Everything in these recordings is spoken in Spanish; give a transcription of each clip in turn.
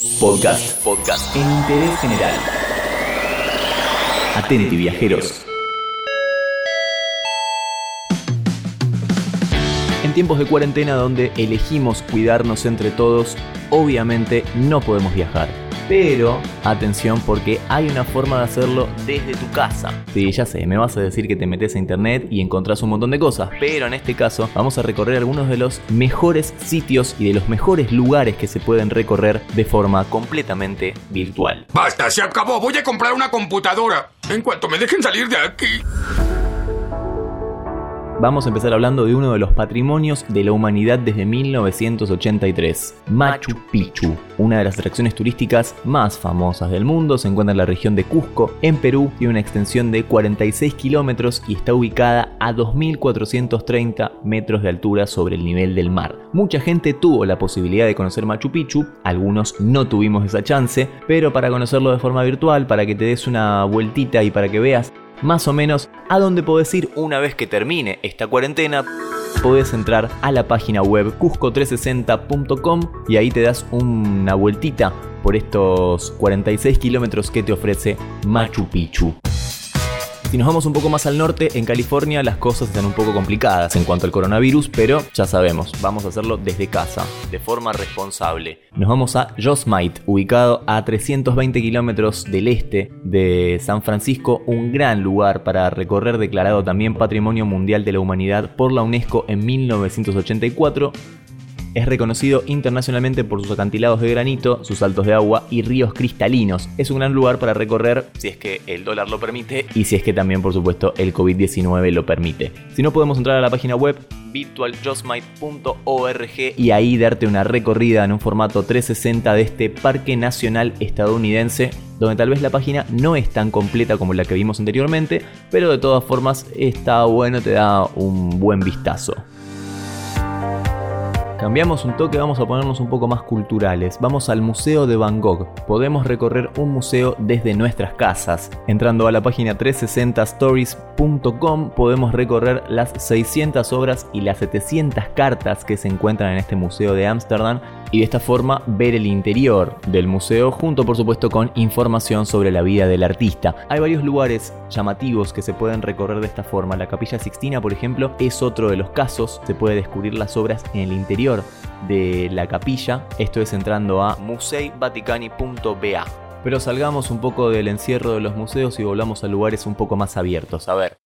Podcast. Podcast. En interés general. Atenti, viajeros. En tiempos de cuarentena donde elegimos cuidarnos entre todos, obviamente no podemos viajar. Pero, atención porque hay una forma de hacerlo desde tu casa. Sí, ya sé, me vas a decir que te metes a internet y encontrás un montón de cosas, pero en este caso vamos a recorrer algunos de los mejores sitios y de los mejores lugares que se pueden recorrer de forma completamente virtual. Basta, se acabó. Voy a comprar una computadora. En cuanto me dejen salir de aquí. Vamos a empezar hablando de uno de los patrimonios de la humanidad desde 1983, Machu Picchu. Una de las atracciones turísticas más famosas del mundo se encuentra en la región de Cusco, en Perú, tiene una extensión de 46 kilómetros y está ubicada a 2.430 metros de altura sobre el nivel del mar. Mucha gente tuvo la posibilidad de conocer Machu Picchu, algunos no tuvimos esa chance, pero para conocerlo de forma virtual, para que te des una vueltita y para que veas más o menos a dónde podés ir una vez que termine esta cuarentena. Podés entrar a la página web cusco360.com y ahí te das una vueltita por estos 46 kilómetros que te ofrece Machu Picchu. Si nos vamos un poco más al norte, en California las cosas están un poco complicadas en cuanto al coronavirus, pero ya sabemos, vamos a hacerlo desde casa, de forma responsable. Nos vamos a Yosemite, ubicado a 320 kilómetros del este de San Francisco, un gran lugar para recorrer, declarado también Patrimonio Mundial de la Humanidad por la UNESCO en 1984 es reconocido internacionalmente por sus acantilados de granito, sus saltos de agua y ríos cristalinos. Es un gran lugar para recorrer si es que el dólar lo permite y si es que también, por supuesto, el COVID-19 lo permite. Si no, podemos entrar a la página web virtualjosmite.org y ahí darte una recorrida en un formato 360 de este parque nacional estadounidense donde tal vez la página no es tan completa como la que vimos anteriormente, pero de todas formas está bueno, te da un buen vistazo. Cambiamos un toque, vamos a ponernos un poco más culturales. Vamos al Museo de Van Gogh. Podemos recorrer un museo desde nuestras casas. Entrando a la página 360stories.com podemos recorrer las 600 obras y las 700 cartas que se encuentran en este museo de Ámsterdam y de esta forma ver el interior del museo junto por supuesto con información sobre la vida del artista. Hay varios lugares llamativos que se pueden recorrer de esta forma. La Capilla Sixtina, por ejemplo, es otro de los casos. Se puede descubrir las obras en el interior de la capilla. Esto es entrando a museivaticani.ba. Pero salgamos un poco del encierro de los museos y volvamos a lugares un poco más abiertos. A ver.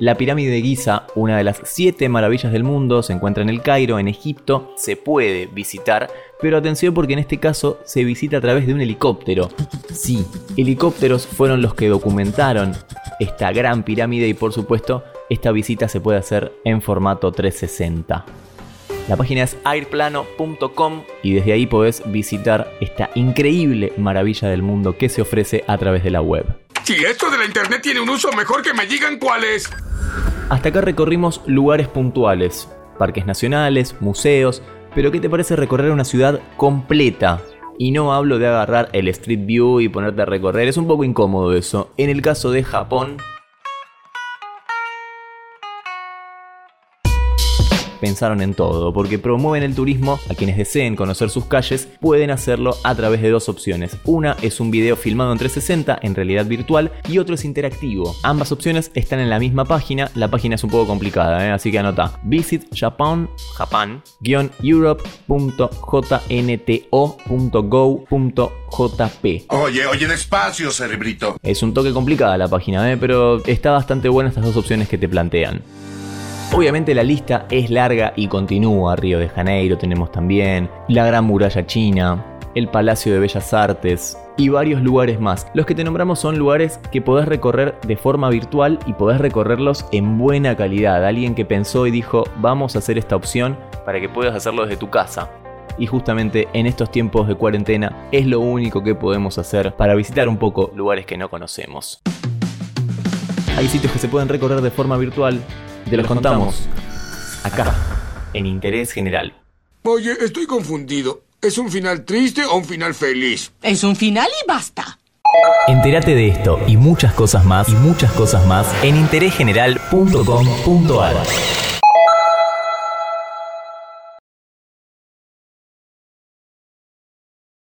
La pirámide de Giza, una de las siete maravillas del mundo, se encuentra en el Cairo, en Egipto, se puede visitar, pero atención porque en este caso se visita a través de un helicóptero. Sí, helicópteros fueron los que documentaron esta gran pirámide y por supuesto esta visita se puede hacer en formato 360. La página es airplano.com y desde ahí podés visitar esta increíble maravilla del mundo que se ofrece a través de la web. Si esto de la internet tiene un uso, mejor que me digan cuál es. Hasta acá recorrimos lugares puntuales, parques nacionales, museos, pero ¿qué te parece recorrer una ciudad completa? Y no hablo de agarrar el Street View y ponerte a recorrer, es un poco incómodo eso. En el caso de Japón, pensaron en todo, porque promueven el turismo a quienes deseen conocer sus calles, pueden hacerlo a través de dos opciones. Una es un video filmado en 360 en realidad virtual y otro es interactivo. Ambas opciones están en la misma página, la página es un poco complicada, ¿eh? así que anota. Visit Japan, Japan, europe.jnto.go.jp. Oye, oye, despacio, cerebrito. Es un toque complicada la página, ¿eh? pero está bastante buena estas dos opciones que te plantean. Obviamente la lista es larga y continúa. Río de Janeiro tenemos también, la Gran Muralla China, el Palacio de Bellas Artes y varios lugares más. Los que te nombramos son lugares que podés recorrer de forma virtual y podés recorrerlos en buena calidad. Alguien que pensó y dijo, vamos a hacer esta opción para que puedas hacerlo desde tu casa. Y justamente en estos tiempos de cuarentena es lo único que podemos hacer para visitar un poco lugares que no conocemos. Hay sitios que se pueden recorrer de forma virtual, te los contamos acá, en Interés General. Oye, estoy confundido. ¿Es un final triste o un final feliz? Es un final y basta. Entérate de esto y muchas cosas más y muchas cosas más en interésgeneral.com.ar.